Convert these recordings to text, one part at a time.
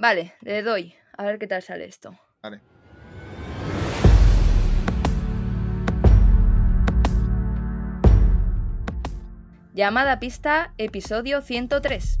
Vale, le doy. A ver qué tal sale esto. Vale. Llamada pista, episodio 103.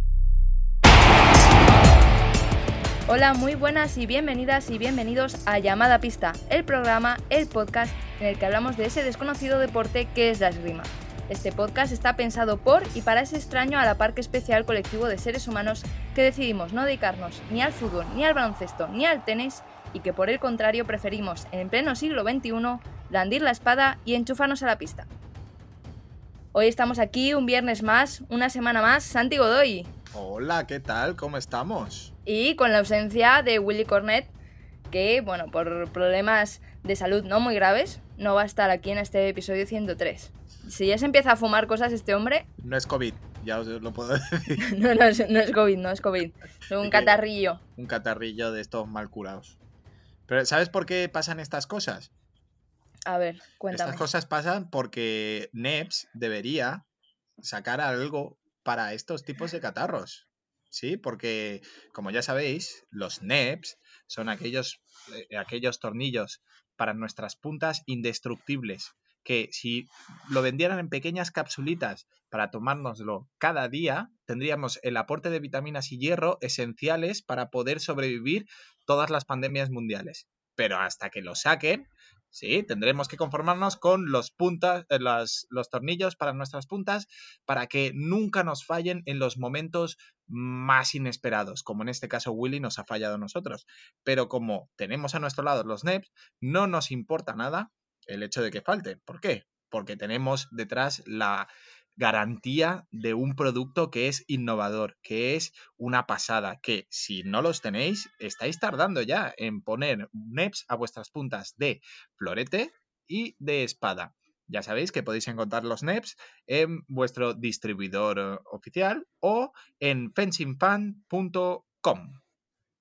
Hola, muy buenas y bienvenidas y bienvenidos a Llamada Pista, el programa, el podcast en el que hablamos de ese desconocido deporte que es la esgrima. Este podcast está pensado por y para ese extraño a la parque especial colectivo de seres humanos que decidimos no dedicarnos ni al fútbol, ni al baloncesto, ni al tenis y que por el contrario preferimos en pleno siglo XXI blandir la espada y enchufarnos a la pista. Hoy estamos aquí un viernes más, una semana más, Santi Godoy. Hola, ¿qué tal? ¿Cómo estamos? Y con la ausencia de Willy Cornet, que, bueno, por problemas de salud no muy graves, no va a estar aquí en este episodio 103. Si ya se empieza a fumar cosas este hombre... No es COVID, ya os lo puedo decir. no, no es, no es COVID, no es COVID. Es un catarrillo. Un catarrillo de estos mal curados. Pero ¿sabes por qué pasan estas cosas? A ver, cuéntame. Estas cosas pasan porque NEPS debería sacar algo para estos tipos de catarros. ¿Sí? Porque, como ya sabéis, los NEPs son aquellos, eh, aquellos tornillos para nuestras puntas indestructibles que si lo vendieran en pequeñas capsulitas para tomárnoslo cada día, tendríamos el aporte de vitaminas y hierro esenciales para poder sobrevivir todas las pandemias mundiales. Pero hasta que lo saquen, Sí, tendremos que conformarnos con los puntas, eh, los tornillos para nuestras puntas para que nunca nos fallen en los momentos más inesperados, como en este caso Willy nos ha fallado a nosotros. Pero como tenemos a nuestro lado los NEPs, no nos importa nada el hecho de que falte. ¿Por qué? Porque tenemos detrás la garantía de un producto que es innovador, que es una pasada, que si no los tenéis, estáis tardando ya en poner NEPs a vuestras puntas de florete y de espada. Ya sabéis que podéis encontrar los NEPs en vuestro distribuidor eh, oficial o en fencingfan.com.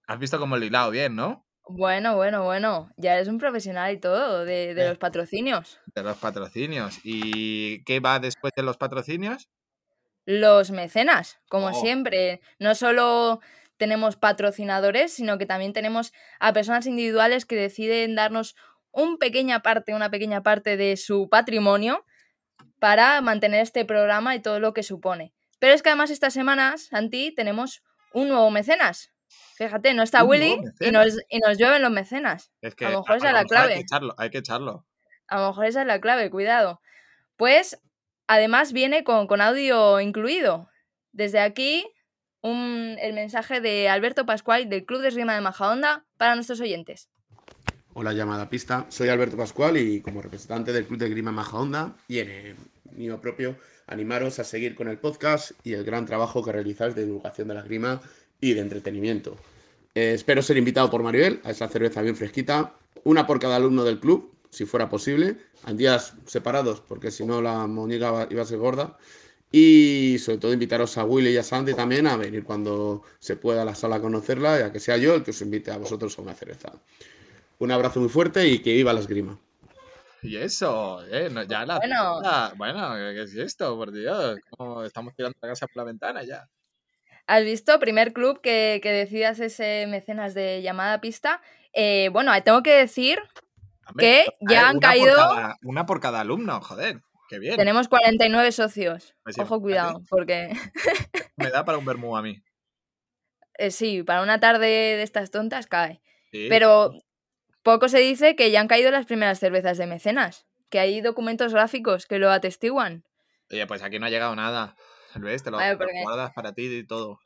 Has visto cómo lo he hilado bien, ¿no? Bueno, bueno, bueno. Ya eres un profesional y todo de, de Eh. los patrocinios. De los patrocinios. ¿Y qué va después de los patrocinios? Los mecenas, como Oh. siempre. No solo tenemos patrocinadores, sino que también tenemos a personas individuales que deciden darnos un pequeña parte, una pequeña parte de su patrimonio para mantener este programa y todo lo que supone. Pero es que además estas semanas, Santi, tenemos un nuevo mecenas. Fíjate, no está Willy y nos, y nos llueven los mecenas. Es que A lo mejor esa es la mejor Hay clave. que echarlo, hay que echarlo. A lo mejor esa es la clave, cuidado. Pues además viene con, con audio incluido. Desde aquí, un- el mensaje de Alberto Pascual del Club de Esgrima de Majadahonda para nuestros oyentes. Hola, llamada pista. Soy Alberto Pascual y como representante del Club de Grima Majahonda y en el mío propio, animaros a seguir con el podcast y el gran trabajo que realizáis de divulgación de la grima y de entretenimiento. Eh, espero ser invitado por Maribel a esa cerveza bien fresquita, una por cada alumno del club, si fuera posible, en días separados, porque si no la va- iba a ser gorda. Y sobre todo invitaros a Willy y a Sandy también a venir cuando se pueda a la sala a conocerla y a que sea yo el que os invite a vosotros a una cerveza. Un abrazo muy fuerte y que viva la esgrima. Y eso, eh, no, ya la Bueno. bueno, ¿qué es esto? Por Dios, ¿cómo estamos tirando la casa por la ventana ya. ¿Has visto? Primer club que, que decidas ese mecenas de llamada pista. Eh, bueno, tengo que decir que ya han una por caído. cada- una por cada alumno, joder, qué bien. Tenemos 49 socios. Pues sí, Ojo, cuidado, porque Me da para un vermú a mí. eh, sí, para una tarde de estas tontas cae. Sí. Pero poco se dice que ya han caído las primeras cervezas de mecenas, que hay documentos gráficos que lo atestiguan. Oye, pues aquí no ha llegado nada. ¿Ves? Te lo, Vale, te lo guardas para ti y todo.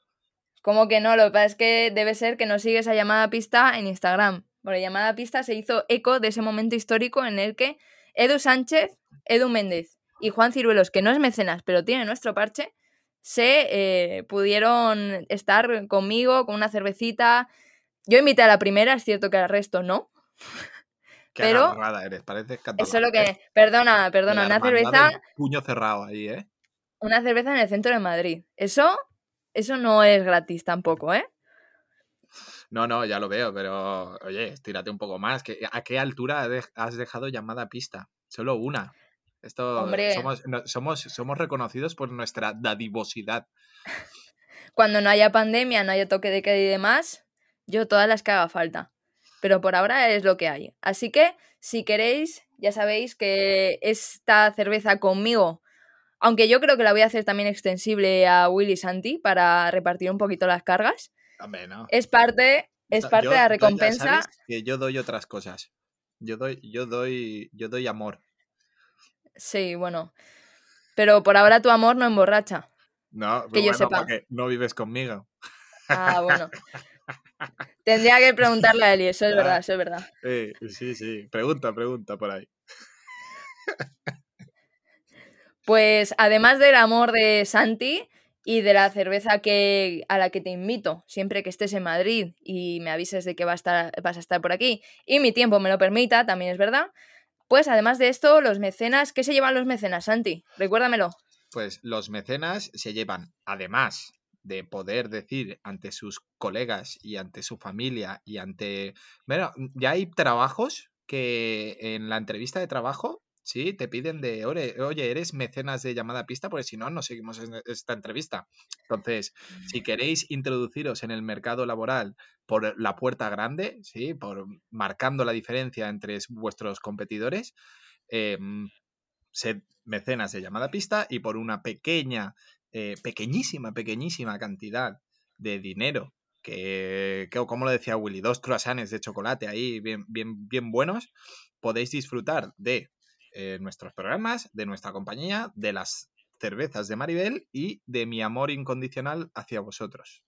Como que no, lo que pasa es que debe ser que no sigues a llamada pista en Instagram. Porque llamada pista se hizo eco de ese momento histórico en el que Edu Sánchez, Edu Méndez y Juan Ciruelos, que no es mecenas, pero tiene nuestro parche, se eh, pudieron estar conmigo con una cervecita. Yo invité a la primera, es cierto que al resto no. Qué Pero- eres, pareces catalán. Eso es lo ¿eh? que. Perdona, perdona, La una cerveza, Puño cerrado ahí, ¿eh? Una cerveza en el centro de Madrid. Eso, eso no es gratis tampoco, ¿eh? No, no, ya lo veo, pero oye, estírate un poco más. que- ¿A qué altura has dejado llamada pista? Solo una. Esto Hombre. somos, no- somos, somos reconocidos por nuestra dadivosidad. Cuando no haya pandemia, no haya toque de queda y demás, Yo todas las que haga falta. Pero por ahora es lo que hay. Así que, si queréis, ya sabéis que esta cerveza conmigo, aunque yo creo que la voy a hacer también extensible a Willy Santi para repartir un poquito las cargas, Hombre, no. es parte, es Yo- parte de yo la recompensa. que yo doy otras cosas. Yo doy, yo doy, yo doy amor. Sí, bueno. Pero por ahora tu amor no emborracha. No, Que yo bueno, sepa. porque no vives conmigo. Ah, bueno. Tendría que preguntarle a Eli, eso es Ya. verdad, eso es verdad. Eh, sí, sí. Pregunta, pregunta por ahí. Pues además del amor de Santi y de la cerveza que, a la que te invito siempre que estés en Madrid y me avises de que vas a estar por aquí y mi tiempo me lo permita, también es verdad. Pues además de esto, los mecenas, ¿qué se llevan los mecenas, Santi? Recuérdamelo. Pues los mecenas se llevan, además de poder decir ante sus colegas y ante su familia y ante... Bueno, ya hay trabajos que en la entrevista de trabajo, sí, te piden de, "Ore- oye, eres mecenas de llamada pista, porque si no, no seguimos esta entrevista. Entonces, si queréis introduciros en el mercado laboral por la puerta grande, sí, por marcando la diferencia entre vuestros competidores, em, sed mecenas de llamada pista y por una pequeña, eh, pequeñísima, pequeñísima cantidad de dinero, que, que, como lo decía Willy, dos croissants de chocolate ahí bien, bien, bien buenos, podéis disfrutar de eh, nuestros programas, de nuestra compañía, de las cervezas de Maribel y de mi amor incondicional hacia vosotros.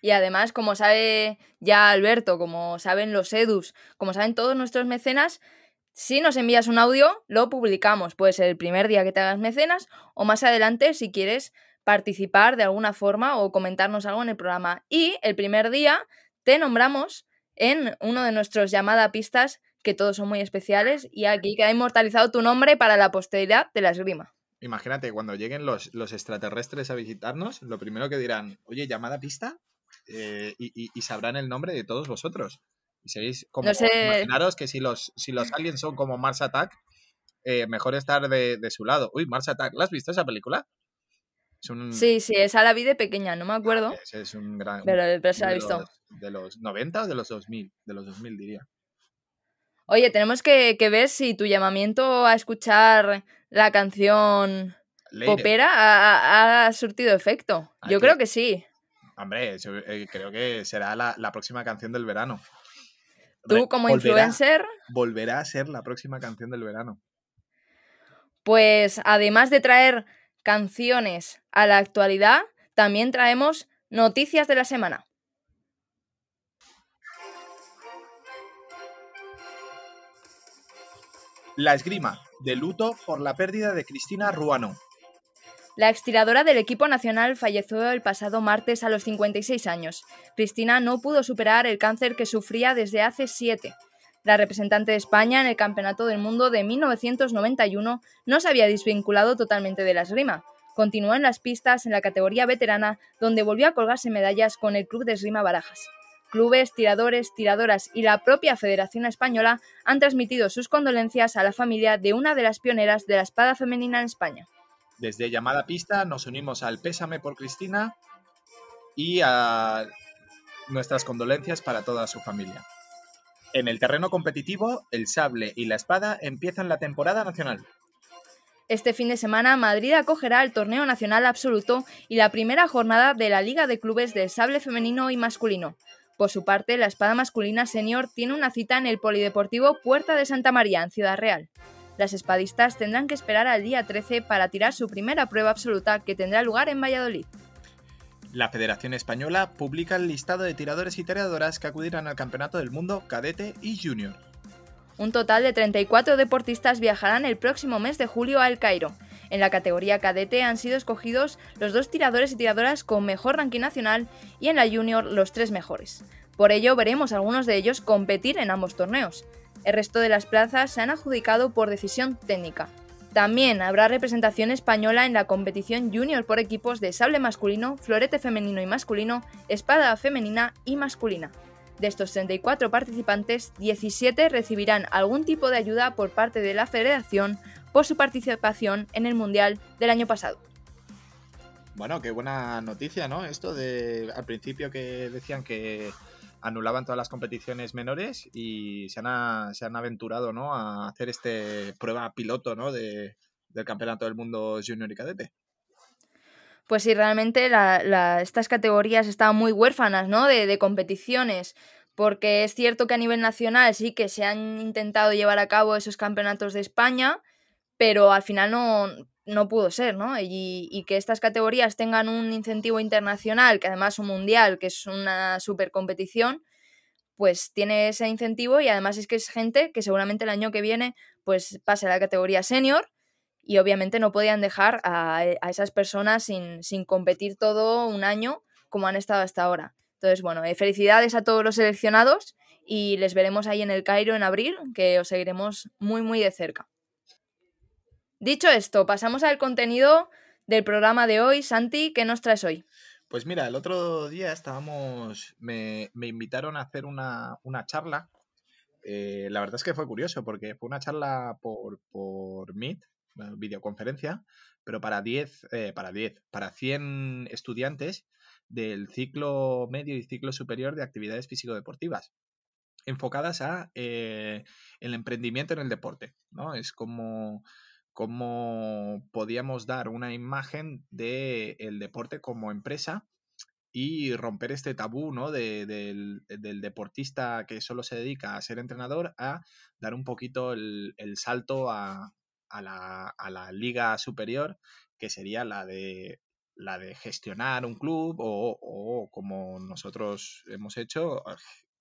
Y además, como sabe ya Alberto, como saben los Edus, como saben todos nuestros mecenas, si nos envías un audio, lo publicamos. Puede ser el primer día que te hagas mecenas o más adelante si quieres participar de alguna forma o comentarnos algo en el programa. Y el primer día te nombramos en uno de nuestros llamada pistas, que todos son muy especiales, y aquí queda inmortalizado tu nombre para la posteridad de la esgrima. Imagínate, cuando lleguen los, los extraterrestres a visitarnos, lo primero que dirán, oye, llamada pista, eh, y, y- y sabrán el nombre de todos vosotros. Y seréis como, No sé- imaginaros que si los, si los aliens son como Mars Attack, eh, mejor estar de, de su lado. Uy, Mars Attack, ¿la has visto esa película? Es un, Sí, sí, esa la vi de pequeña, no me acuerdo, es, es un gran... pero, pero se la he de visto. los- de los 90 o de los 2000, de los 2000 diría. Oye, tenemos que, que ver si tu llamamiento a escuchar la canción Leire, popera ha, ha- surtido efecto. Yo creo que sí. Hombre, eh, creo que será la, la próxima canción del verano. Tú como volverá- influencer, Volverá a ser la próxima canción del verano. pues además de traer canciones a la actualidad, también traemos noticias de la semana. La esgrima, de luto por la pérdida de Cristina Ruano. La extiradora del equipo nacional falleció el pasado martes a los 56 años. Cristina no pudo superar el cáncer que sufría desde hace siete. La representante de España en el Campeonato del Mundo de 1991 no se había desvinculado totalmente de la esgrima. Continuó en las pistas en la categoría veterana, donde volvió a colgarse medallas con el Club de Esgrima Barajas. Clubes, tiradores, tiradoras y la propia Federación Española han transmitido sus condolencias a la familia de una de las pioneras de la espada femenina en España. Desde Llamada Pista nos unimos al pésame por Cristina y a nuestras condolencias para toda su familia. En el terreno competitivo, el sable y la espada empiezan la temporada nacional. Este fin de semana Madrid acogerá el torneo nacional absoluto y la primera jornada de la Liga de Clubes de Sable Femenino y Masculino. Por su parte, la espada masculina senior tiene una cita en el Polideportivo Puerta de Santa María, en Ciudad Real. Las espadistas tendrán que esperar al día 13 para tirar su primera prueba absoluta que tendrá lugar en Valladolid. La Federación Española publica el listado de tiradores y tiradoras que acudirán al Campeonato del Mundo Cadete y Junior. Un total de 34 deportistas viajarán el próximo mes de julio a El Cairo. En la categoría cadete han sido escogidos los dos tiradores y tiradoras con mejor ranking nacional y en la junior los tres mejores. Por ello veremos a algunos de ellos competir en ambos torneos. El resto de las plazas se han adjudicado por decisión técnica. También habrá representación española en la competición junior por equipos de sable masculino, florete femenino y masculino, espada femenina y masculina. De estos 34 participantes, 17 recibirán algún tipo de ayuda por parte de la federación por su participación en el Mundial del año pasado. Bueno, qué buena noticia, ¿no? Esto de al principio que decían que anulaban todas las competiciones menores y se han, se han aventurado ¿no? a hacer este prueba piloto ¿no? de, del Campeonato del Mundo Junior y Cadete. Pues sí, realmente estas categorías estaban muy huérfanas ¿no? de, de competiciones porque es cierto que a nivel nacional sí que se han intentado llevar a cabo esos campeonatos de España, pero al final no, no pudo ser, ¿no? Y, que estas categorías tengan un incentivo internacional, que además un mundial, que es una super competición, pues tiene ese incentivo y además es que es gente que seguramente el año que viene pues pase a la categoría senior y obviamente no podían dejar a, esas personas sin, sin, competir todo un año como han estado hasta ahora. Entonces, bueno, eh, felicidades a todos los seleccionados y les veremos ahí en el Cairo en abril, que os seguiremos muy, muy de cerca. Dicho esto, pasamos al contenido del programa de hoy. Santi, ¿qué nos traes hoy? Pues mira, el otro día estábamos, me, invitaron a hacer una, charla. Eh, la verdad es que fue curioso porque fue una charla por, por Meet, videoconferencia, pero para 10, eh, para 10, para 100 estudiantes del ciclo medio y ciclo superior de actividades físico-deportivas enfocadas a eh, el emprendimiento en el deporte, ¿no? Es como cómo podíamos dar una imagen del deporte como empresa y romper este tabú ¿no? del, deportista que solo se dedica a ser entrenador a dar un poquito el, salto a, la, liga superior, que sería la de, la de gestionar un club o, o como nosotros hemos hecho,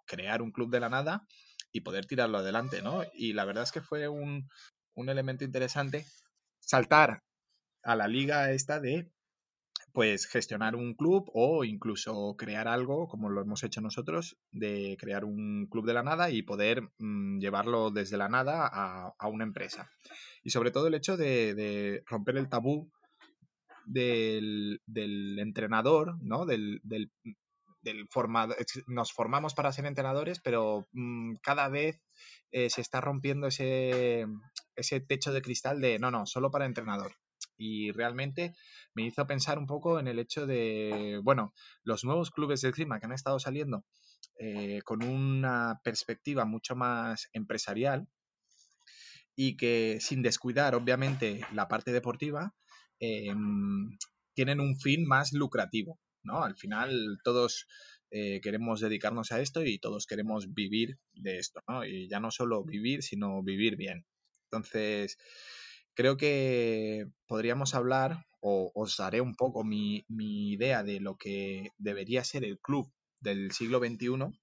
crear un club de la nada y poder tirarlo adelante, ¿no? Y la verdad es que fue un, un elemento interesante saltar a la liga esta de pues gestionar un club o incluso crear algo como lo hemos hecho nosotros de crear un club de la nada y poder mm, llevarlo desde la nada a, una empresa. Y sobre todo el hecho de, romper el tabú del, entrenador no del, del, formado nos formamos para ser entrenadores pero mm, cada vez eh, se está rompiendo ese, ese techo de cristal de no, no, solo para entrenador. Y realmente me hizo pensar un poco en el hecho de, bueno, los nuevos clubes de clima que han estado saliendo eh, con una perspectiva mucho más empresarial y que sin descuidar, obviamente, la parte deportiva, em, tienen un fin más lucrativo, ¿no? Al final todos eh, queremos dedicarnos a esto y todos queremos vivir de esto, ¿no? Y ya no solo vivir, sino vivir bien. Entonces, creo que podríamos hablar, o os daré un poco mi, idea de lo que debería ser el club del siglo XXI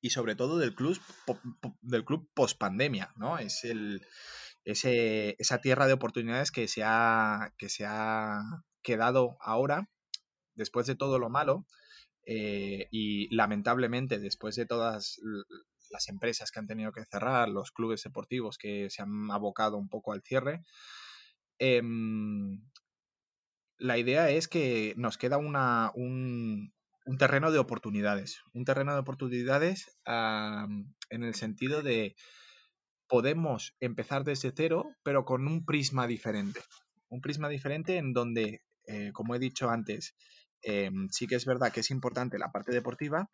y sobre todo del club, del club post pandemia, ¿no? Es el, esa tierra de oportunidades que se, ha, que se ha quedado ahora, después de todo lo malo, eh, y lamentablemente, después de todas las empresas que han tenido que cerrar, los clubes deportivos que se han abocado un poco al cierre, em, la idea es que nos queda una, un, terreno de oportunidades. Un terreno de oportunidades en el sentido de podemos empezar desde cero, pero con un prisma diferente. Un prisma diferente en donde, eh, como he dicho antes, Em, sí que es verdad que es importante la parte deportiva,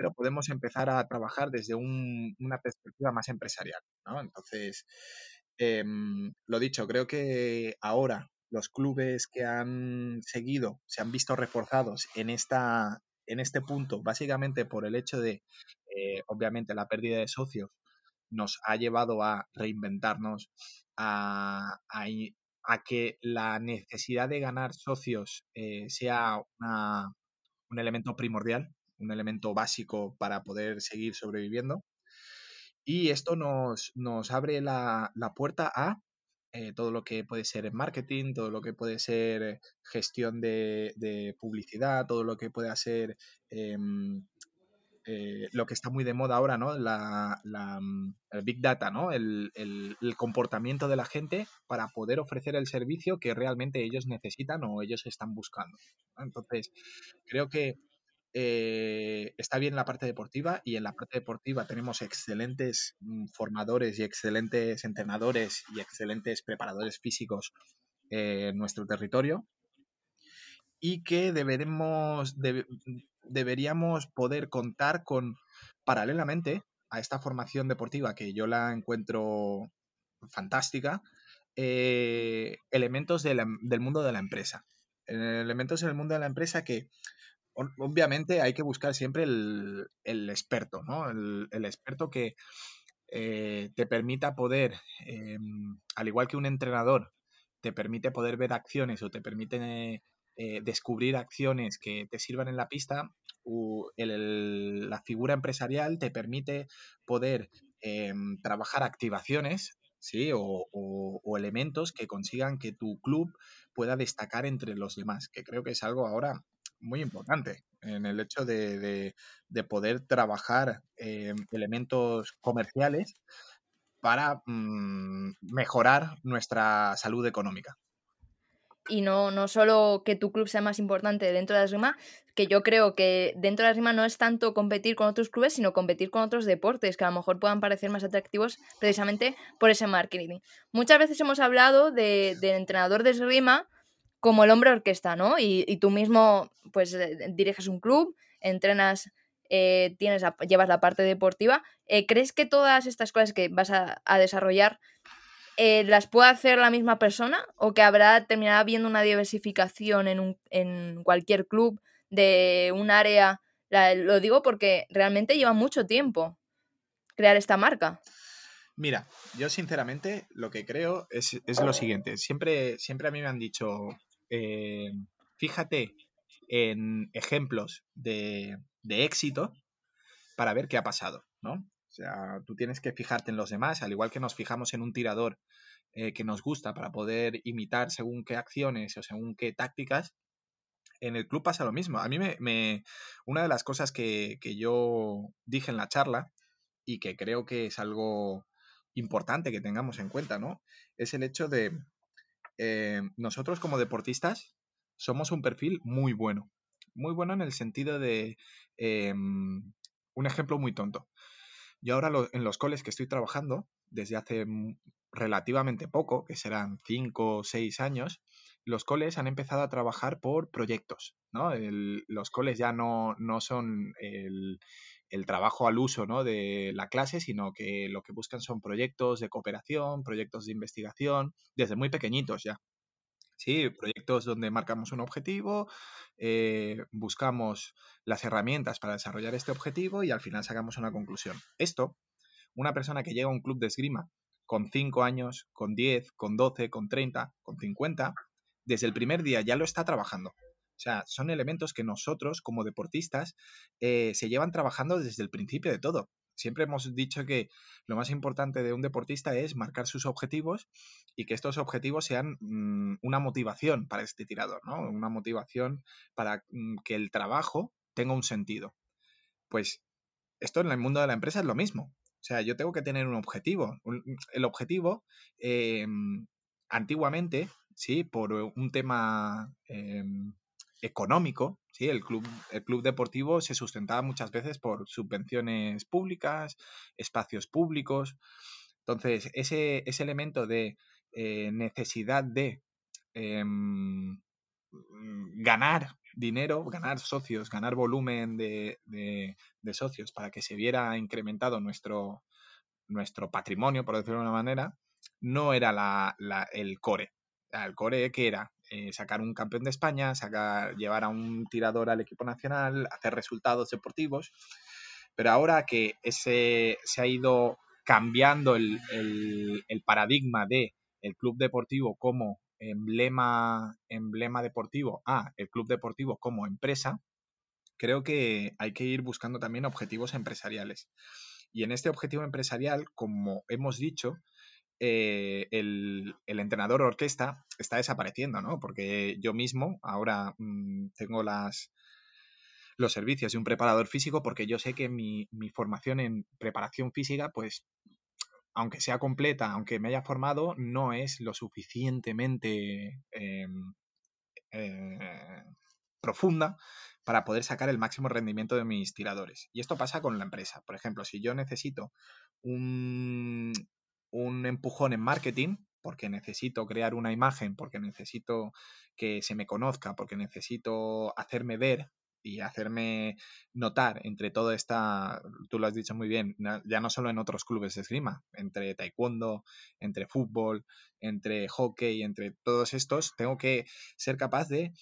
pero podemos empezar a trabajar desde una perspectiva más empresarial. Entonces, em, lo dicho, creo que ahora los clubes que han seguido se han visto reforzados en, esta, en este punto, básicamente por el hecho de, eh, obviamente, la pérdida de socios nos ha llevado a reinventarnos, a, que la necesidad de ganar socios eh, sea un elemento primordial, un elemento básico para poder seguir sobreviviendo. Y esto nos, abre la, puerta a eh, todo lo que puede ser marketing, todo lo que puede ser gestión de, publicidad, todo lo que puede ser em, eh, lo que está muy de moda ahora, ¿no? La, mm, el Big Data, ¿no? El, comportamiento de la gente para poder ofrecer el servicio que realmente ellos necesitan o ellos están buscando. Entonces, creo que eh, está bien la parte deportiva y en la parte deportiva tenemos excelentes mm, formadores y excelentes entrenadores y excelentes preparadores físicos en nuestro territorio y que deberemos, deberíamos poder contar con, paralelamente a esta formación deportiva que yo la encuentro fantástica, eh, elementos del mundo de la empresa. Elementos en el mundo de la empresa que obviamente hay que buscar siempre el, experto, ¿no? El, experto que eh, te permita poder, em, al igual que un entrenador, te permite poder ver acciones o te permite eh, descubrir acciones que te sirvan en la pista, la figura empresarial te permite poder em, trabajar activaciones ¿sí? O, elementos que consigan que tu club pueda destacar entre los demás, que creo que es algo ahora muy importante en el hecho de, poder trabajar em, elementos comerciales para mm, mejorar nuestra salud económica y no, no solo que tu club sea más importante dentro de la esgrima, que yo creo que dentro de la esgrima no es tanto competir con otros clubes, sino competir con otros deportes que a lo mejor puedan parecer más atractivos precisamente por ese marketing. Muchas veces hemos hablado de, del entrenador de esgrima como el hombre orquesta, ¿no? Y, tú mismo pues eh, diriges un club, entrenas, eh, tienes llevas la parte deportiva. Eh, ¿Crees que todas estas cosas que vas a, desarrollar las puede hacer la misma persona o que habrá terminará habiendo una diversificación en, un, en cualquier club de un área. lo digo porque realmente lleva mucho tiempo crear esta marca. Mira, yo sinceramente lo que creo es, lo siguiente. Siempre, siempre a mí me han dicho, eh, fíjate en ejemplos de, de éxito para ver qué ha pasado, ¿no? O sea, tú tienes que fijarte en los demás, al igual que nos fijamos en un tirador eh, que nos gusta para poder imitar según qué acciones o según qué tácticas. En el club pasa lo mismo. A mí me, una de las cosas que, yo dije en la charla y que creo que es algo importante que tengamos en cuenta, ¿no? Es el hecho de eh, nosotros como deportistas somos un perfil muy bueno. Muy bueno en el sentido de em, un ejemplo muy tonto. Yo ahora en los coles que estoy trabajando, desde hace relativamente poco, que serán 5 o 6 años, los coles han empezado a trabajar por proyectos. ¿no? los coles ya no, no son el, trabajo al uso ¿no? de la clase, sino que lo que buscan son proyectos de cooperación, proyectos de investigación, desde muy pequeñitos ya. Sí, proyectos donde marcamos un objetivo, eh, buscamos las herramientas para desarrollar este objetivo y al final sacamos una conclusión. Esto, una persona que llega a un club de esgrima con 5 años, con 10, con 12, con 30, con 50, desde el primer día ya lo está trabajando. O sea, son elementos que nosotros como deportistas eh, se llevan trabajando desde el principio de todo. Siempre hemos dicho que lo más importante de un deportista es marcar sus objetivos y que estos objetivos sean mm, una motivación para este tirador, ¿no? Una motivación para mm, que el trabajo tenga un sentido. Pues esto en el mundo de la empresa es lo mismo. O sea, yo tengo que tener un objetivo. el objetivo, em, antiguamente, sí, por un tema em, económico, ¿sí? El club, el club deportivo se sustentaba muchas veces por subvenciones públicas, espacios públicos. Entonces, ese, ese elemento de eh, necesidad de em, ganar dinero, ganar socios, ganar volumen de, socios para que se viera incrementado nuestro, nuestro patrimonio, por decirlo de una manera, no era el core. El core que era eh, sacar un campeón de España, sacar, llevar a un tirador al equipo nacional, hacer resultados deportivos. Pero ahora que ese, se ha ido cambiando el, paradigma de el club deportivo como emblema, emblema deportivo a el club deportivo como empresa, creo que hay que ir buscando también objetivos empresariales. Y en este objetivo empresarial, como hemos dicho, eh, el, entrenador orquesta está desapareciendo, ¿no? Porque yo mismo ahora mm, tengo los servicios de un preparador físico porque yo sé que mi, formación en preparación física, pues, aunque sea completa, aunque me haya formado, no es lo suficientemente em, eh, profunda para poder sacar el máximo rendimiento de mis tiradores. Y esto pasa con la empresa. Por ejemplo, si yo necesito un, empujón en marketing, porque necesito crear una imagen, porque necesito que se me conozca, porque necesito hacerme ver y hacerme notar entre toda esta, tú lo has dicho muy bien, ya no solo en otros clubes de esgrima, entre taekwondo, entre fútbol, entre hockey, entre todos estos, tengo que ser capaz de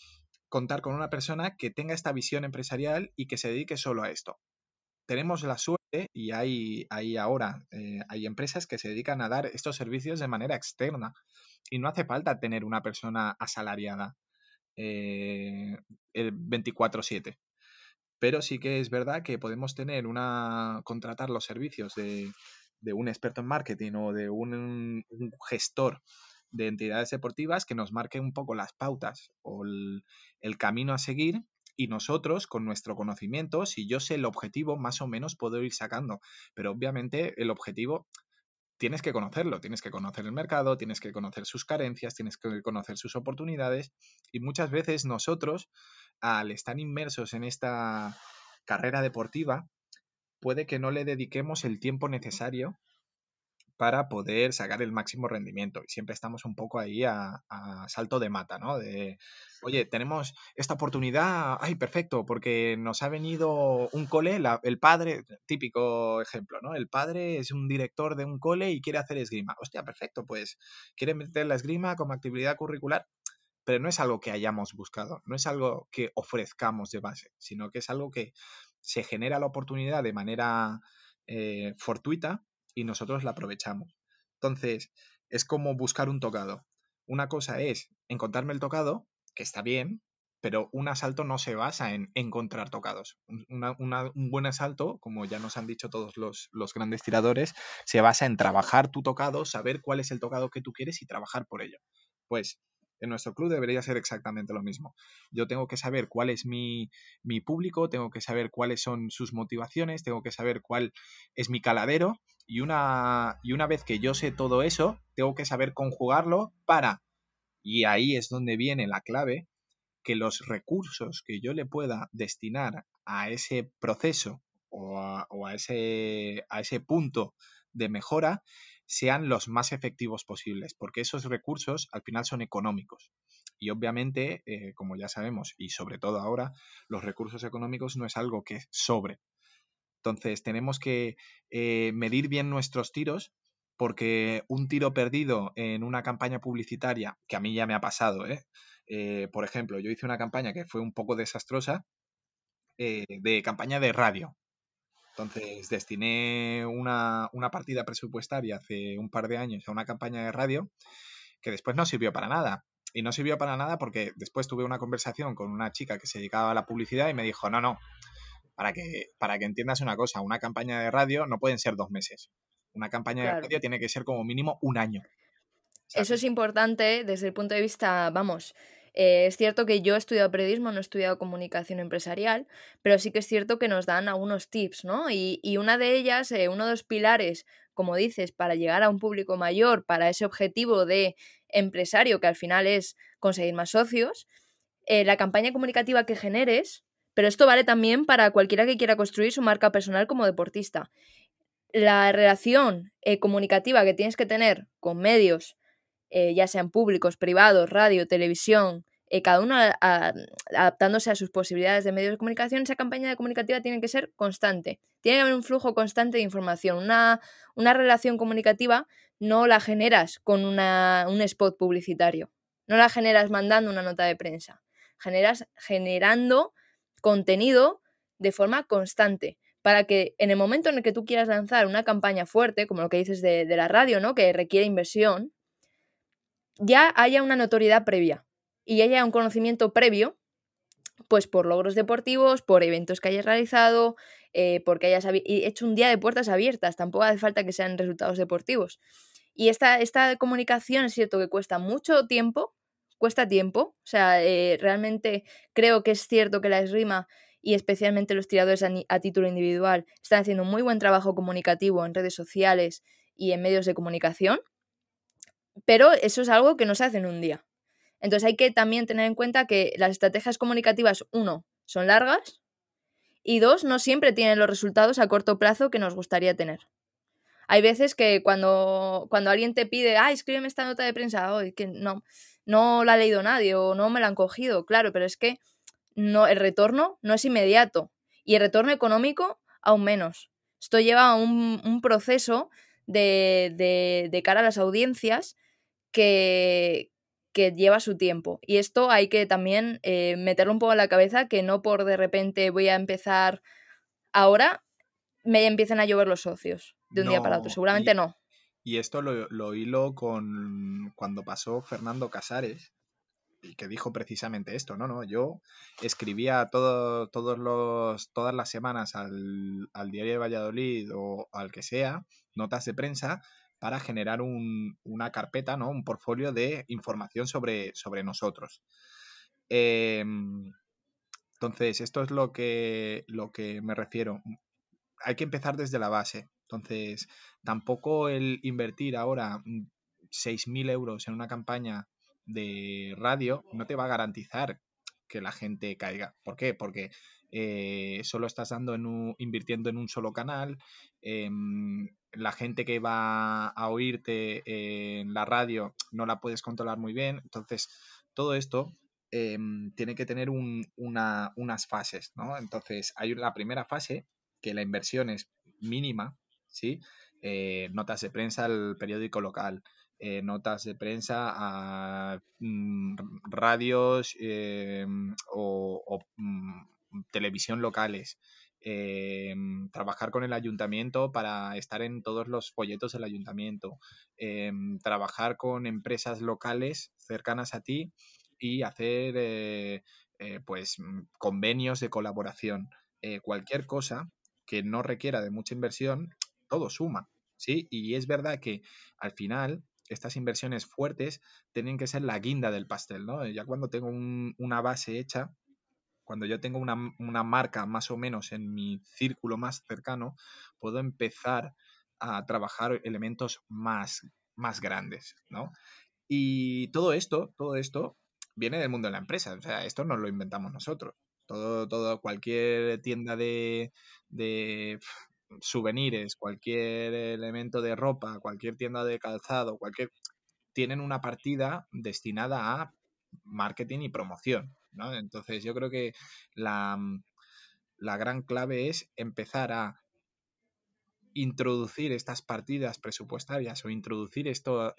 contar con una persona que tenga esta visión empresarial y que se dedique solo a esto. Tenemos la suerte, y hay, hay ahora, eh, hay empresas que se dedican a dar estos servicios de manera externa y no hace falta tener una persona asalariada eh, el 24/7. Pero sí que es verdad que podemos tener una, contratar los servicios de, un experto en marketing o de un, gestor de entidades deportivas que nos marque un poco las pautas o el, camino a seguir y nosotros con nuestro conocimiento, si yo sé el objetivo, más o menos puedo ir sacando, pero obviamente el objetivo tienes que conocerlo, tienes que conocer el mercado, tienes que conocer sus carencias, tienes que conocer sus oportunidades. Y muchas veces nosotros, al estar inmersos en esta carrera deportiva, puede que no le dediquemos el tiempo necesario para poder sacar el máximo rendimiento. Y siempre estamos un poco ahí a, salto de mata, ¿no? De, oye, tenemos esta oportunidad, ay, perfecto, porque nos ha venido un cole, el padre, típico ejemplo, ¿no? El padre es un director de un cole y quiere hacer esgrima. Hostia, perfecto, pues quiere meter la esgrima como actividad curricular, pero no es algo que hayamos buscado, no es algo que ofrezcamos de base, sino que es algo que se genera la oportunidad de manera eh, fortuita y nosotros la aprovechamos. Entonces, es como buscar un tocado. Una cosa es encontrarme el tocado, que está bien, pero un asalto no se basa en encontrar tocados. un buen asalto, como ya nos han dicho todos los, los, grandes tiradores, se basa en trabajar tu tocado, saber cuál es el tocado que tú quieres y trabajar por ello. Pues en nuestro club debería ser exactamente lo mismo. Yo tengo que saber cuál es mi, mi público, tengo que saber cuáles son sus motivaciones, tengo que saber cuál es mi caladero y una, y una vez que yo sé todo eso, tengo que saber conjugarlo para, y ahí es donde viene la clave, que los recursos que yo le pueda destinar a ese proceso o a, ese, a ese punto de mejora sean los más efectivos posibles, porque esos recursos al final son económicos. Y obviamente, eh, como ya sabemos, y sobre todo ahora, los recursos económicos no es algo que sobre. Entonces, tenemos que eh, medir bien nuestros tiros, porque un tiro perdido en una campaña publicitaria, que a mí ya me ha pasado, ¿eh? por ejemplo, yo hice una campaña que fue un poco desastrosa, de campaña de radio, entonces, destiné una, partida presupuestaria hace un par de años a una campaña de radio que después no sirvió para nada. Y no sirvió para nada porque después tuve una conversación con una chica que se dedicaba a la publicidad y me dijo, no, no, para que, para que entiendas una cosa, una campaña de radio no pueden ser dos meses. Una campaña de radio tiene que ser como mínimo un año. Eso es importante desde el punto de vista, vamos, eh, es cierto que yo he estudiado periodismo, no he estudiado comunicación empresarial, pero sí que es cierto que nos dan algunos tips, ¿no? Y, una de ellas, eh, uno de los pilares, como dices, para llegar a un público mayor, para ese objetivo de empresario que al final es conseguir más socios, eh, la campaña comunicativa que generes, pero esto vale también para cualquiera que quiera construir su marca personal como deportista. La relación comunicativa que tienes que tener con medios, ya sean públicos, privados, radio, televisión, eh, cada uno adaptándose a sus posibilidades de medios de comunicación, esa campaña de comunicativa tiene que ser constante. Tiene que haber un flujo constante de información. Una, una relación comunicativa no la generas con una, un spot publicitario, no la generas mandando una nota de prensa, generas generando contenido de forma constante para que en el momento en el que tú quieras lanzar una campaña fuerte, como lo que dices de, la radio, ¿no? que requiere inversión, ya haya una notoriedad previa y haya un conocimiento previo, pues por logros deportivos, por eventos que hayas realizado, eh, porque hayas hecho un día de puertas abiertas, tampoco hace falta que sean resultados deportivos. Y esta, esta comunicación es cierto que cuesta mucho tiempo, cuesta tiempo, o sea, eh, realmente creo que es cierto que la esgrima y especialmente los tiradores a, título individual están haciendo un muy buen trabajo comunicativo en redes sociales y en medios de comunicación, pero eso es algo que no se hace en un día. Entonces hay que también tener en cuenta que las estrategias comunicativas, uno, son largas y dos, no siempre tienen los resultados a corto plazo que nos gustaría tener. hay veces que cuando, cuando alguien te pide, ah, escríbeme esta nota de prensa, hoy que no, no la ha leído nadie o no me la han cogido, claro, pero es que no, el retorno no es inmediato y el retorno económico aún menos. Esto lleva a un, proceso de, de, cara a las audiencias que, que, lleva su tiempo. Y esto hay que también eh, meterlo un poco en la cabeza, que no por de repente voy a empezar ahora, me empiecen a llover los socios de un día para otro. Seguramente no. Y esto lo, lo hilo con cuando pasó Fernando Casares, y que dijo precisamente esto, no, no, yo escribía todo, todos los, todas las semanas al, al, diario de Valladolid o al que sea, notas de prensa, para generar un, una carpeta, ¿no? Un portfolio de información sobre, sobre nosotros. Em, entonces, esto es lo que, lo que me refiero. Hay que empezar desde la base. Entonces, tampoco el invertir ahora 6.000 euros en una campaña de radio no te va a garantizar que la gente caiga. ¿Por qué? Porque eh, solo estás dando en invirtiendo en un solo canal. Em, la gente que va a oírte en la radio no la puedes controlar muy bien. Entonces, todo esto em, tiene que tener unas fases, ¿no? Entonces, hay la primera fase, que la inversión es mínima, ¿sí? Eh, notas de prensa al periódico local, eh, notas de prensa a mm, radios eh, o, mm, televisión locales. Trabajar con el ayuntamiento para estar en todos los folletos del ayuntamiento, trabajar con empresas locales cercanas a ti y hacer pues mm, convenios de colaboración. cualquier cosa que no requiera de mucha inversión, todo suma. ¿sí? Y es verdad que al final estas inversiones fuertes tienen que ser la guinda del pastel, ¿no? Ya cuando tengo una base hecha, cuando yo tengo una, marca más o menos en mi círculo más cercano, puedo empezar a trabajar elementos más, más grandes, ¿no? Y todo esto, todo esto viene del mundo de la empresa, o sea, esto no lo inventamos nosotros. Todo, todo, cualquier tienda de, de souvenirs, cualquier elemento de ropa, cualquier tienda de calzado, cualquier tienen una partida destinada a marketing y promoción. ¿no? Entonces yo creo que la, la gran clave es empezar a introducir estas partidas presupuestarias o introducir estos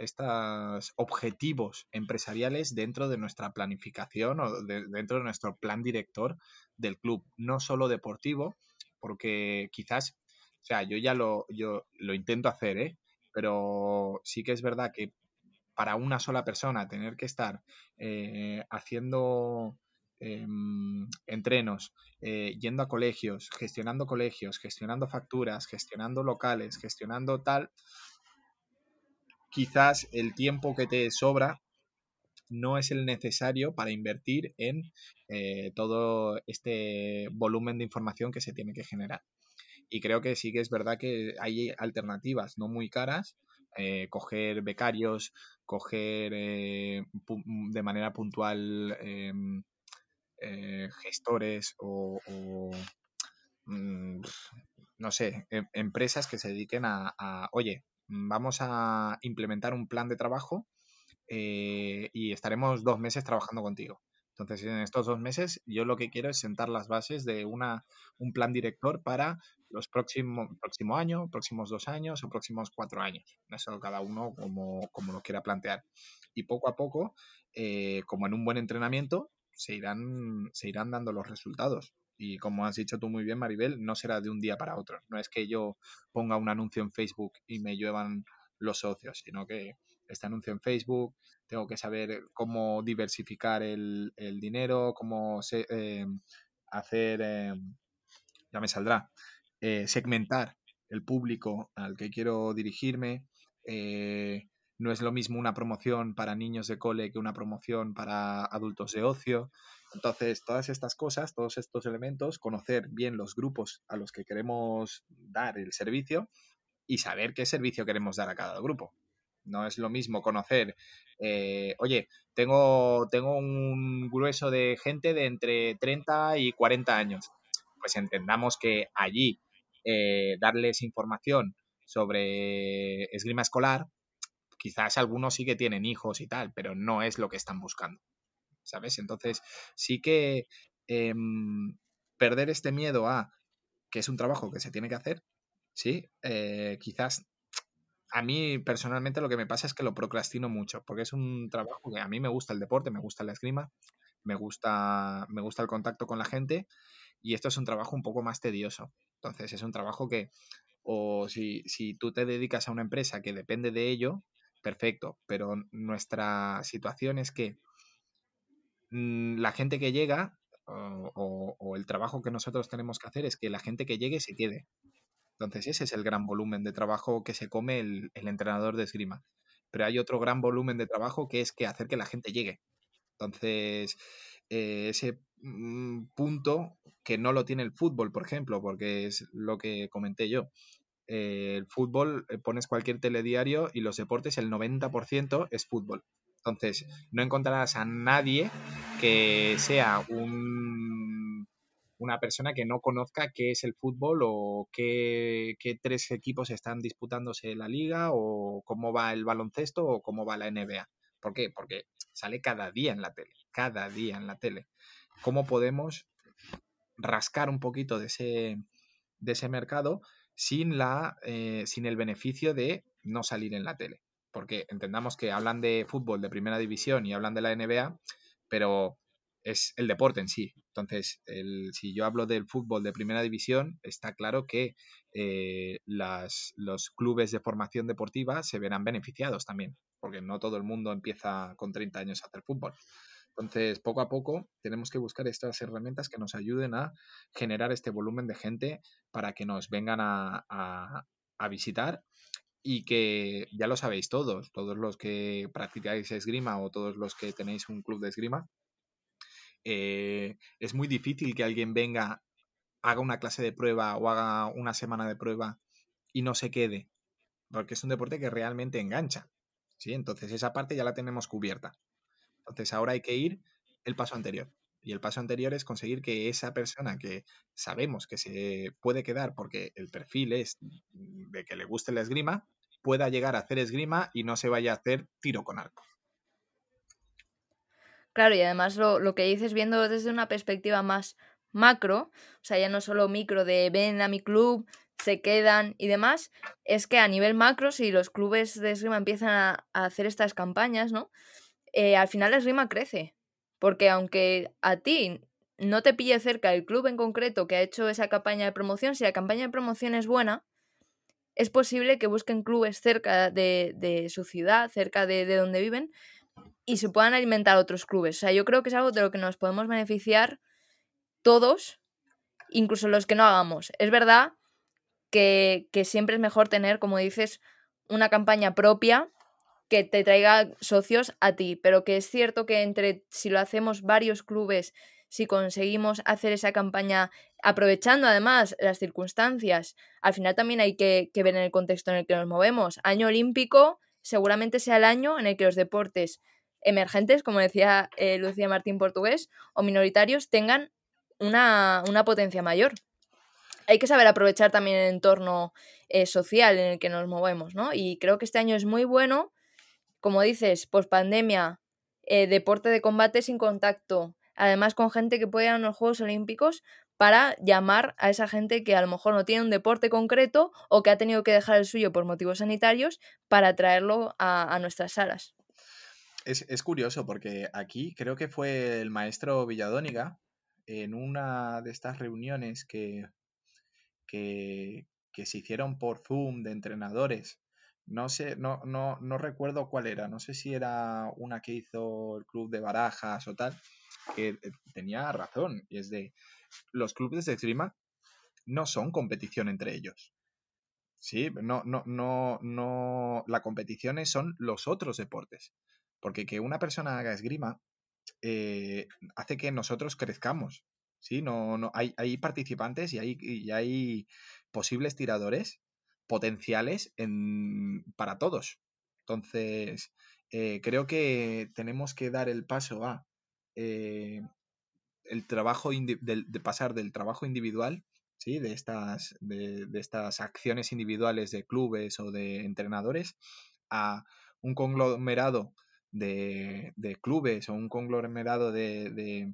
objetivos empresariales dentro de nuestra planificación o dentro de nuestro plan director del club, no solo deportivo, porque quizás o sea, yo ya lo, yo lo intento hacer, ¿eh? Pero sí que es verdad que para una sola persona tener que estar eh, haciendo em, entrenos, eh, yendo a colegios, gestionando colegios, gestionando facturas, gestionando locales, gestionando tal, quizás el tiempo que te sobra no es el necesario para invertir en eh, todo este volumen de información que se tiene que generar. Y creo que sí que es verdad que hay alternativas no muy caras, eh, coger becarios, coger eh, de manera puntual em, eh, gestores o, mm, no sé, em, empresas que se dediquen a, oye, vamos a implementar un plan de trabajo y estaremos dos meses trabajando contigo. Entonces, en estos dos meses, yo lo que quiero es sentar las bases de una, un plan director para los próximos próximo año, próximos dos años o próximos cuatro años. Eso cada uno como, como lo quiera plantear. Y poco a poco, eh, como en un buen entrenamiento, se irán, se irán dando los resultados. Y como has dicho tú muy bien, Maribel, no será de un día para otro. No es que yo ponga un anuncio en Facebook y me lluevan los socios, sino que este anuncio en Facebook, tengo que saber cómo diversificar el, dinero, cómo eh, hacer, eh, ya me saldrá, eh, segmentar el público al que quiero dirigirme. no es lo mismo una promoción para niños de cole que una promoción para adultos de ocio. Entonces, todas estas cosas, todos estos elementos, conocer bien los grupos a los que queremos dar el servicio y saber qué servicio queremos dar a cada grupo. No es lo mismo conocer, eh, oye, tengo, tengo un grueso de gente de entre 30 y 40 años. Pues entendamos que allí eh, darles información sobre esgrima escolar, quizás algunos sí que tienen hijos y tal, pero no es lo que están buscando, ¿sabes? Entonces, sí que em, perder este miedo a que es un trabajo que se tiene que hacer, sí, eh, quizás a mí personalmente lo que me pasa es que lo procrastino mucho, porque es un trabajo que a mí me gusta el deporte, me gusta la esgrima, me gusta, me gusta el contacto con la gente y esto es un trabajo un poco más tedioso. Entonces es un trabajo que, o si, si tú te dedicas a una empresa que depende de ello, perfecto, pero nuestra situación es que mm, la gente que llega o, el trabajo que nosotros tenemos que hacer es que la gente que llegue se quede. Entonces ese es el gran volumen de trabajo que se come el, entrenador de esgrima. Pero hay otro gran volumen de trabajo que es que hacer que la gente llegue. Entonces, eh, ese mm, punto que no lo tiene el fútbol, por ejemplo, porque es lo que comenté yo. Eh, el fútbol, eh, pones cualquier telediario y los deportes, el 90% es fútbol. Entonces, no encontrarás a nadie que sea un, una persona que no conozca qué es el fútbol o qué, qué, tres equipos están disputándose la liga o cómo va el baloncesto o cómo va la NBA. ¿Por qué? Porque sale cada día en la tele, cada día en la tele. ¿Cómo podemos rascar un poquito de ese, de ese mercado sin, la, eh, sin el beneficio de no salir en la tele. Porque entendamos que hablan de fútbol de primera división y hablan de la NBA, pero es el deporte en sí. Entonces, el, si yo hablo del fútbol de primera división, está claro que eh, las, los clubes de formación deportiva se verán beneficiados también, porque no todo el mundo empieza con 30 años a hacer fútbol. Entonces, poco a poco tenemos que buscar estas herramientas que nos ayuden a generar este volumen de gente para que nos vengan a, visitar y que ya lo sabéis todos, todos los que practicáis esgrima o todos los que tenéis un club de esgrima, eh, es muy difícil que alguien venga, haga una clase de prueba o haga una semana de prueba y no se quede, porque es un deporte que realmente engancha. ¿sí? Entonces esa parte ya la tenemos cubierta. Entonces ahora hay que ir el paso anterior. Y el paso anterior es conseguir que esa persona que sabemos que se puede quedar porque el perfil es de que le guste la esgrima, pueda llegar a hacer esgrima y no se vaya a hacer tiro con arco. Claro, y además lo, lo que dices viendo desde una perspectiva más macro, o sea, ya no solo micro de ven a mi club, se quedan y demás, es que a nivel macro, si los clubes de esgrima empiezan a, hacer estas campañas, ¿no? Eh, al final la esgrima crece. Porque aunque a ti no te pille cerca el club en concreto que ha hecho esa campaña de promoción, si la campaña de promoción es buena, es posible que busquen clubes cerca de, su ciudad, cerca de, de, donde viven, y se puedan alimentar otros clubes. O sea, yo creo que es algo de lo que nos podemos beneficiar todos, incluso los que no hagamos. Es verdad que, que siempre es mejor tener, como dices, una campaña propia que te traiga socios a ti, pero que es cierto que entre si lo hacemos varios clubes, si conseguimos hacer esa campaña aprovechando además las circunstancias, al final también hay que, ver en el contexto en el que nos movemos. Año olímpico seguramente sea el año en el que los deportes emergentes, como decía eh, Lucía Martín Portugués, o minoritarios tengan una, potencia mayor. Hay que saber aprovechar también el entorno eh, social en el que nos movemos, ¿no? Y creo que este año es muy bueno como dices, post pandemia, eh, deporte de combate sin contacto, además con gente que puede ir a los Juegos Olímpicos para llamar a esa gente que a lo mejor no tiene un deporte concreto o que ha tenido que dejar el suyo por motivos sanitarios para traerlo a, nuestras salas. Es, curioso porque aquí creo que fue el maestro Villadóniga en una de estas reuniones que, que, que se hicieron por Zoom de entrenadores no sé, no, no, no recuerdo cuál era. No sé si era una que hizo el club de barajas o tal, que eh, tenía razón. Y es de los clubes de esgrima no son competición entre ellos. Sí, no, no, no, no. La competición son los otros deportes. Porque que una persona haga esgrima eh, hace que nosotros crezcamos. Sí, no, no, hay, hay participantes y hay, y hay posibles tiradores potenciales en, para todos. Entonces, eh, creo que tenemos que dar el paso a eh, el trabajo de, pasar del trabajo individual ¿sí? de, estas, de, de estas acciones individuales de clubes o de entrenadores a un conglomerado de, clubes o un conglomerado de, de,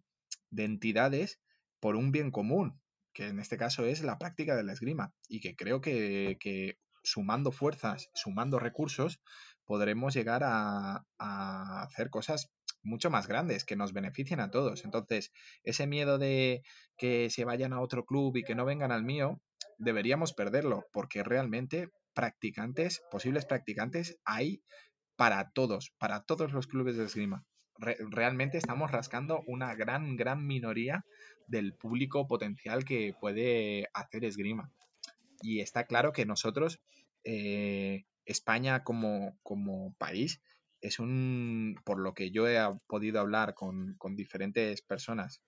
de entidades por un bien común, que en este caso es la práctica de la esgrima, y que creo que, que sumando fuerzas, sumando recursos, podremos llegar a, a, hacer cosas mucho más grandes que nos beneficien a todos. Entonces, ese miedo de que se vayan a otro club y que no vengan al mío, deberíamos perderlo, porque realmente practicantes, posibles practicantes, hay para todos, para todos los clubes de esgrima. Re realmente estamos rascando una gran, gran minoría del público potencial que puede hacer esgrima. Y está claro que nosotros, eh, España como, como, país, es un, por lo que yo he podido hablar con, con diferentes personas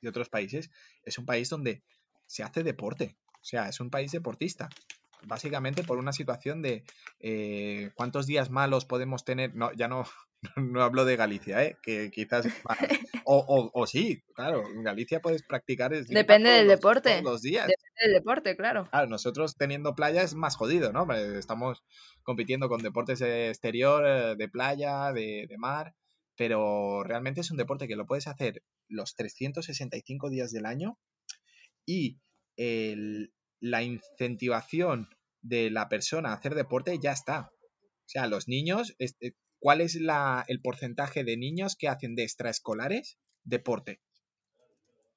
de otros países, es un país donde se hace deporte. O sea, es un país deportista básicamente por una situación de eh, cuántos días malos podemos tener, no, ya no, no hablo de Galicia, ¿eh? que quizás... O, o, o, sí, claro, en Galicia puedes practicar... Depende del los, deporte. los días. Depende del deporte, claro. Claro, nosotros teniendo playa es más jodido, ¿no? Estamos compitiendo con deportes de exterior, eh, de playa, de, de mar, pero realmente es un deporte que lo puedes hacer los 365 días del año y el, la incentivación de la persona a hacer deporte ya está. O sea, los niños, este, ¿cuál es la, el porcentaje de niños que hacen de extraescolares deporte?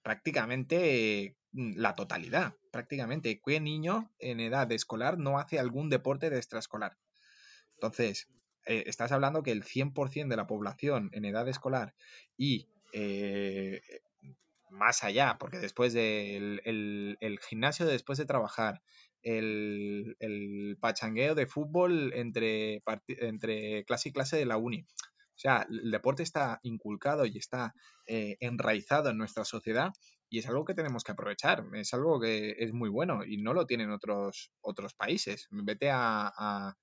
Prácticamente mm, la totalidad, prácticamente. ¿Qué niño en edad escolar no hace algún deporte de extraescolar? Entonces, eh, estás hablando que el 100% de la población en edad escolar y eh, más allá, porque después del el, el gimnasio, después de trabajar, el, el, pachangueo de fútbol entre, entre clase y clase de la uni. O sea, el deporte está inculcado y está eh, enraizado en nuestra sociedad y es algo que tenemos que aprovechar. Es algo que es muy bueno y no lo tienen otros, otros países. Vete a, a,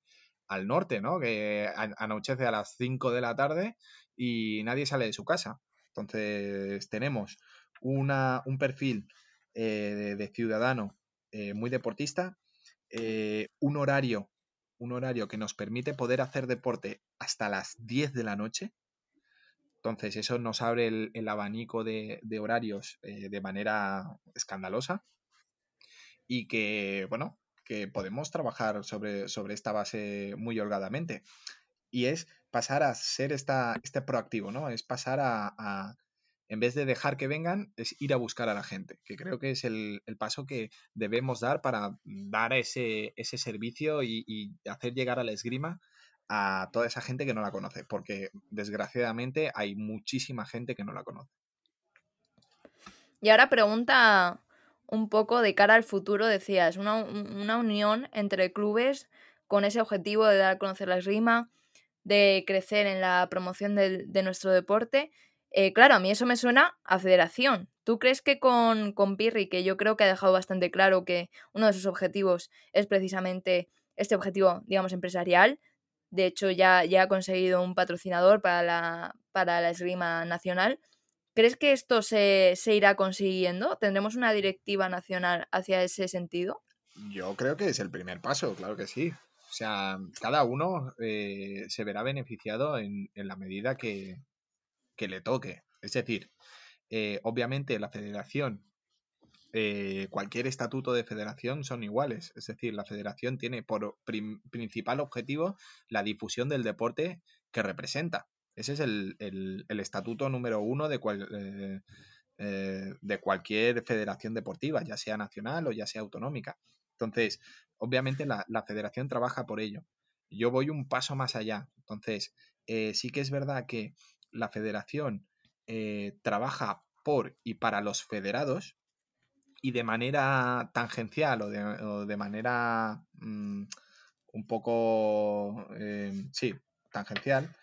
al norte, ¿no? Que anochece a las 5 de la tarde y nadie sale de su casa. Entonces tenemos una, un perfil eh, de, ciudadano eh, muy deportista, eh, un horario, un horario que nos permite poder hacer deporte hasta las 10 de la noche. Entonces, eso nos abre el, el abanico de, de horarios de manera escandalosa. Y que, bueno, que podemos trabajar sobre, sobre esta base muy holgadamente. Y es pasar a ser esta, este proactivo, ¿no? Es pasar a en vez de dejar que vengan, es ir a buscar a la gente, que creo que es el, el paso que debemos dar para dar ese, ese servicio y, hacer llegar a la esgrima a toda esa gente que no la conoce, porque desgraciadamente hay muchísima gente que no la conoce. Y ahora pregunta un poco de cara al futuro, decías, una, una unión entre clubes con ese objetivo de dar a conocer la esgrima, de crecer en la promoción de, de nuestro deporte eh, claro, a mí eso me suena a federación. ¿Tú crees que con, con Pirri, que yo creo que ha dejado bastante claro que uno de sus objetivos es precisamente este objetivo, digamos, empresarial? De hecho, ya, ya ha conseguido un patrocinador para la, para la esgrima nacional. ¿Crees que esto se, se irá consiguiendo? ¿Tendremos una directiva nacional hacia ese sentido? Yo creo que es el primer paso, claro que sí. O sea, cada uno eh, se verá beneficiado en, en la medida que, que le toque. Es decir, eh, obviamente la federación, eh, cualquier estatuto de federación son iguales. Es decir, la federación tiene por principal objetivo la difusión del deporte que representa. Ese es el, el, estatuto número uno de, cual, eh, de cualquier federación deportiva, ya sea nacional o ya sea autonómica. Entonces, obviamente la, la federación trabaja por ello. Yo voy un paso más allá. Entonces, sí que es verdad que la federación eh, trabaja por y para los federados y de manera tangencial o de, manera mmm, un poco, eh, sí, tangencial,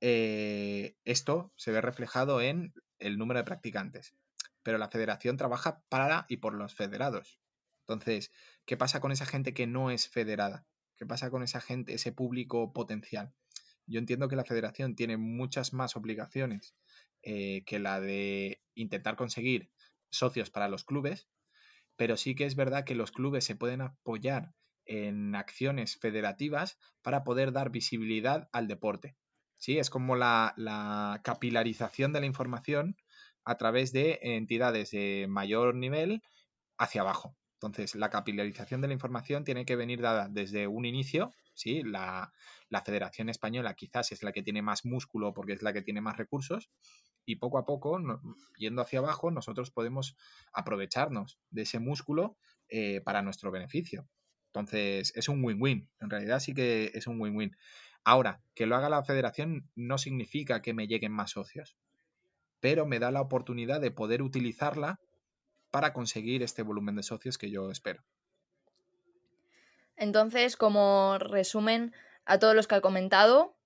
eh, esto se ve reflejado en el número de practicantes. Pero la federación trabaja para y por los federados. Entonces, ¿qué pasa con esa gente que no es federada? ¿Qué pasa con esa gente, ese público potencial? Yo entiendo que la federación tiene muchas más obligaciones eh, que la de intentar conseguir socios para los clubes, pero sí que es verdad que los clubes se pueden apoyar en acciones federativas para poder dar visibilidad al deporte. Sí, es como la, la capilarización de la información a través de entidades de mayor nivel hacia abajo. Entonces, la capilarización de la información tiene que venir dada desde un inicio, ¿sí? La, Federación Española quizás es la que tiene más músculo porque es la que tiene más recursos y poco a poco, yendo hacia abajo, nosotros podemos aprovecharnos de ese músculo eh, para nuestro beneficio. Entonces, es un win-win. En realidad sí que es un win-win. Ahora, que lo haga la federación no significa que me lleguen más socios, pero me da la oportunidad de poder utilizarla para conseguir este volumen de socios que yo espero. Entonces, como resumen a todos los que ha comentado,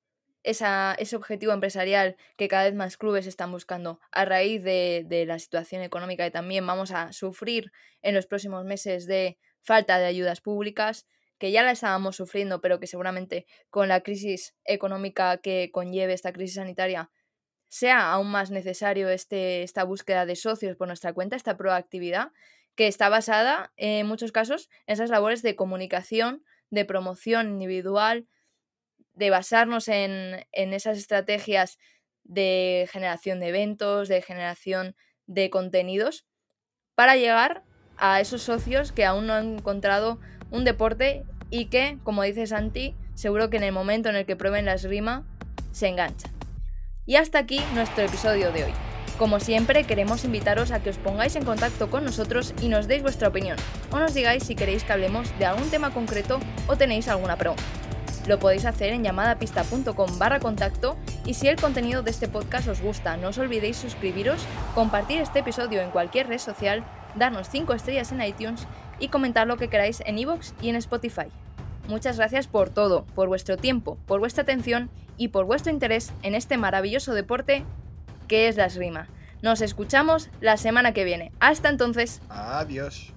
ese objetivo empresarial que cada vez más clubes están buscando a raíz de, la situación económica que también vamos a sufrir en los próximos meses de falta de ayudas públicas, que ya la estábamos sufriendo, pero que seguramente con la crisis económica que conlleve esta crisis sanitaria sea aún más necesario este, esta búsqueda de socios por nuestra cuenta, esta proactividad, que está basada en muchos casos en esas labores de comunicación, de promoción individual, de basarnos en, en esas estrategias de generación de eventos, de generación de contenidos, para llegar a esos socios que aún no han encontrado un deporte y que, como dice Santi, seguro que en el momento en el que prueben la esgrima se enganchan. Y hasta aquí nuestro episodio de hoy. Como siempre, queremos invitaros a que os pongáis en contacto con nosotros y nos deis vuestra opinión, o nos digáis si queréis que hablemos de algún tema concreto o tenéis alguna pregunta. Lo podéis hacer en llamadapista.com barra contacto y si el contenido de este podcast os gusta, no os olvidéis suscribiros, compartir este episodio en cualquier red social, darnos 5 estrellas en iTunes y comentar lo que queráis en iVoox y en Spotify. Muchas gracias por todo, por vuestro tiempo, por vuestra atención y por vuestro interés en este maravilloso deporte que es la esgrima. Nos escuchamos la semana que viene. Hasta entonces. Adiós.